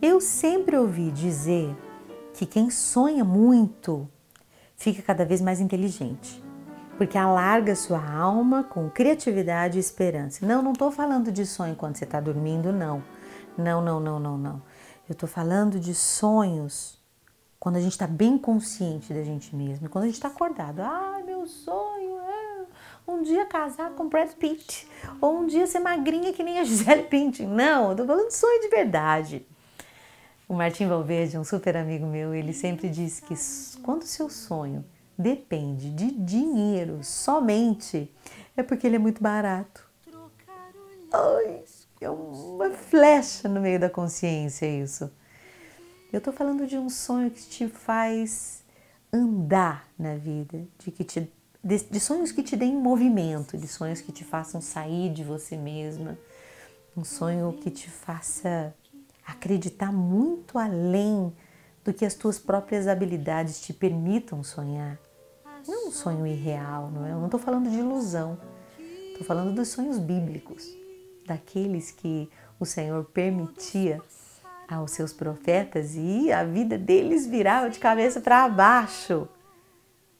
Eu sempre ouvi dizer que quem sonha muito fica cada vez mais inteligente, porque alarga sua alma com criatividade e esperança. Não, não estou falando de sonho quando você está dormindo, não. Não, não, não, não, não. Eu estou falando de sonhos quando a gente está bem consciente da gente mesmo, quando a gente está acordado. Ah, meu sonho dia casar com Brad Pitt, ou um dia ser magrinha que nem a Gisele Bündchen. Não, eu tô falando de sonho de verdade. O Martim Valverde, um super amigo meu, ele sempre diz que quando o seu sonho depende de dinheiro somente, é porque ele é muito barato. Ai, é uma flecha no meio da consciência isso. Eu tô falando de um sonho que te faz andar na vida, de que te de, de sonhos que te deem movimento, de sonhos que te façam sair de você mesma, um sonho que te faça acreditar muito além do que as tuas próprias habilidades te permitam sonhar. Não um sonho irreal, não é? Eu não estou falando de ilusão. Estou falando dos sonhos bíblicos, daqueles que o Senhor permitia aos seus profetas e a vida deles virava de cabeça para baixo,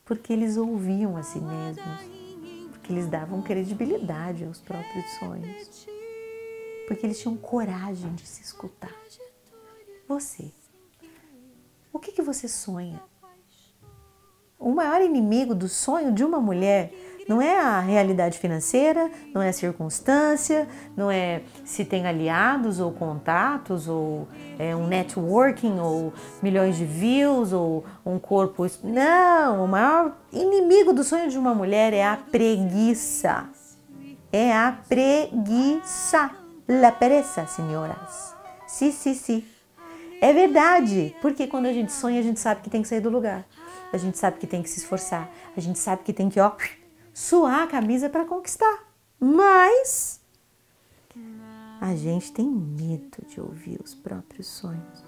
porque eles ouviam a si mesmos, porque eles davam credibilidade aos próprios sonhos porque eles tinham coragem de se escutar. Você, o que, que você sonha? O maior inimigo do sonho de uma mulher não é a realidade financeira, não é a circunstância, não é se tem aliados ou contatos, ou é um networking, ou milhões de views, ou um corpo. Não, o maior inimigo do sonho de uma mulher é a preguiça. É a preguiça. La pereza, senhoras. Sim, sim, sim. É verdade, porque quando a gente sonha, a gente sabe que tem que sair do lugar. A gente sabe que tem que se esforçar. A gente sabe que tem que, ó, suar a camisa para conquistar. Mas a gente tem medo de ouvir os próprios sonhos,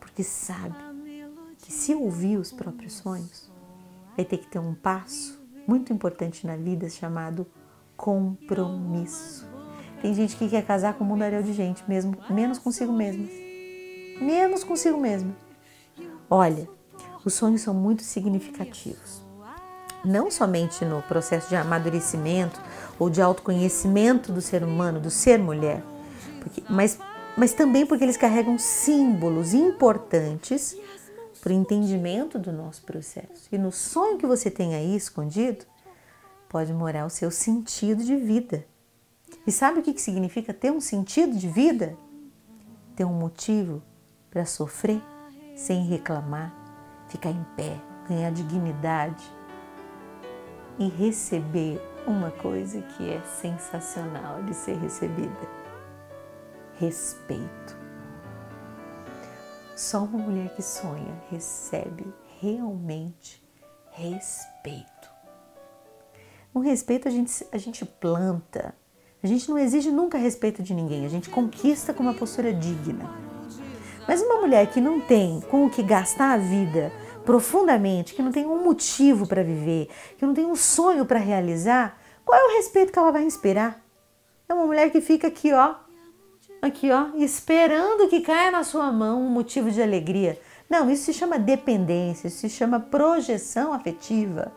porque sabe que se ouvir os próprios sonhos, vai ter que ter um passo muito importante na vida chamado compromisso. Tem gente que quer casar com um mundaréu de gente, mesmo menos consigo mesma. Menos consigo mesma. Olha, os sonhos são muito significativos. Não somente no processo de amadurecimento ou de autoconhecimento do ser humano, do ser mulher, porque, mas, mas também porque eles carregam símbolos importantes para o entendimento do nosso processo. E no sonho que você tem aí escondido, pode morar o seu sentido de vida. E sabe o que significa ter um sentido de vida? Ter um motivo para sofrer sem reclamar, ficar em pé, ganhar dignidade e receber uma coisa que é sensacional de ser recebida: respeito. Só uma mulher que sonha recebe realmente respeito. O respeito a gente, a gente planta, a gente não exige nunca respeito de ninguém, a gente conquista com uma postura digna. Mas uma mulher que não tem com o que gastar a vida profundamente, que não tem um motivo para viver, que não tem um sonho para realizar, qual é o respeito que ela vai inspirar? É uma mulher que fica aqui, ó, aqui, ó, esperando que caia na sua mão um motivo de alegria. Não, isso se chama dependência, isso se chama projeção afetiva.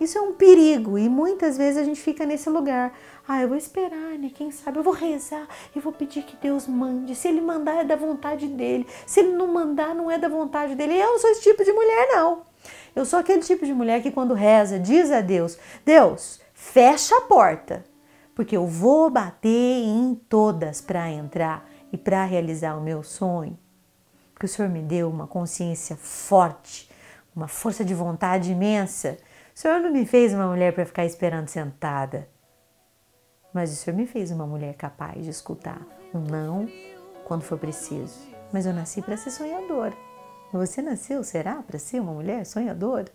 Isso é um perigo e muitas vezes a gente fica nesse lugar. Ah, eu vou esperar, né? Quem sabe eu vou rezar e vou pedir que Deus mande. Se ele mandar é da vontade dele. Se ele não mandar não é da vontade dele. Eu não sou esse tipo de mulher não. Eu sou aquele tipo de mulher que quando reza diz a Deus: "Deus, fecha a porta, porque eu vou bater em todas para entrar e para realizar o meu sonho." Porque o Senhor me deu uma consciência forte, uma força de vontade imensa o Senhor não me fez uma mulher para ficar esperando sentada, mas o Senhor me fez uma mulher capaz de escutar um não quando for preciso. Mas eu nasci para ser sonhadora. Você nasceu, será, para ser uma mulher sonhadora?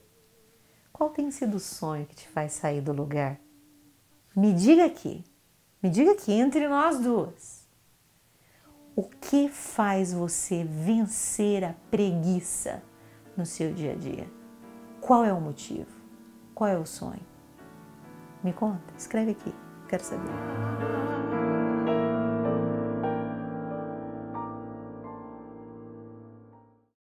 Qual tem sido o sonho que te faz sair do lugar? Me diga aqui, me diga aqui entre nós duas. O que faz você vencer a preguiça no seu dia a dia? Qual é o motivo? Qual é o sonho? Me conta, escreve aqui, quero saber.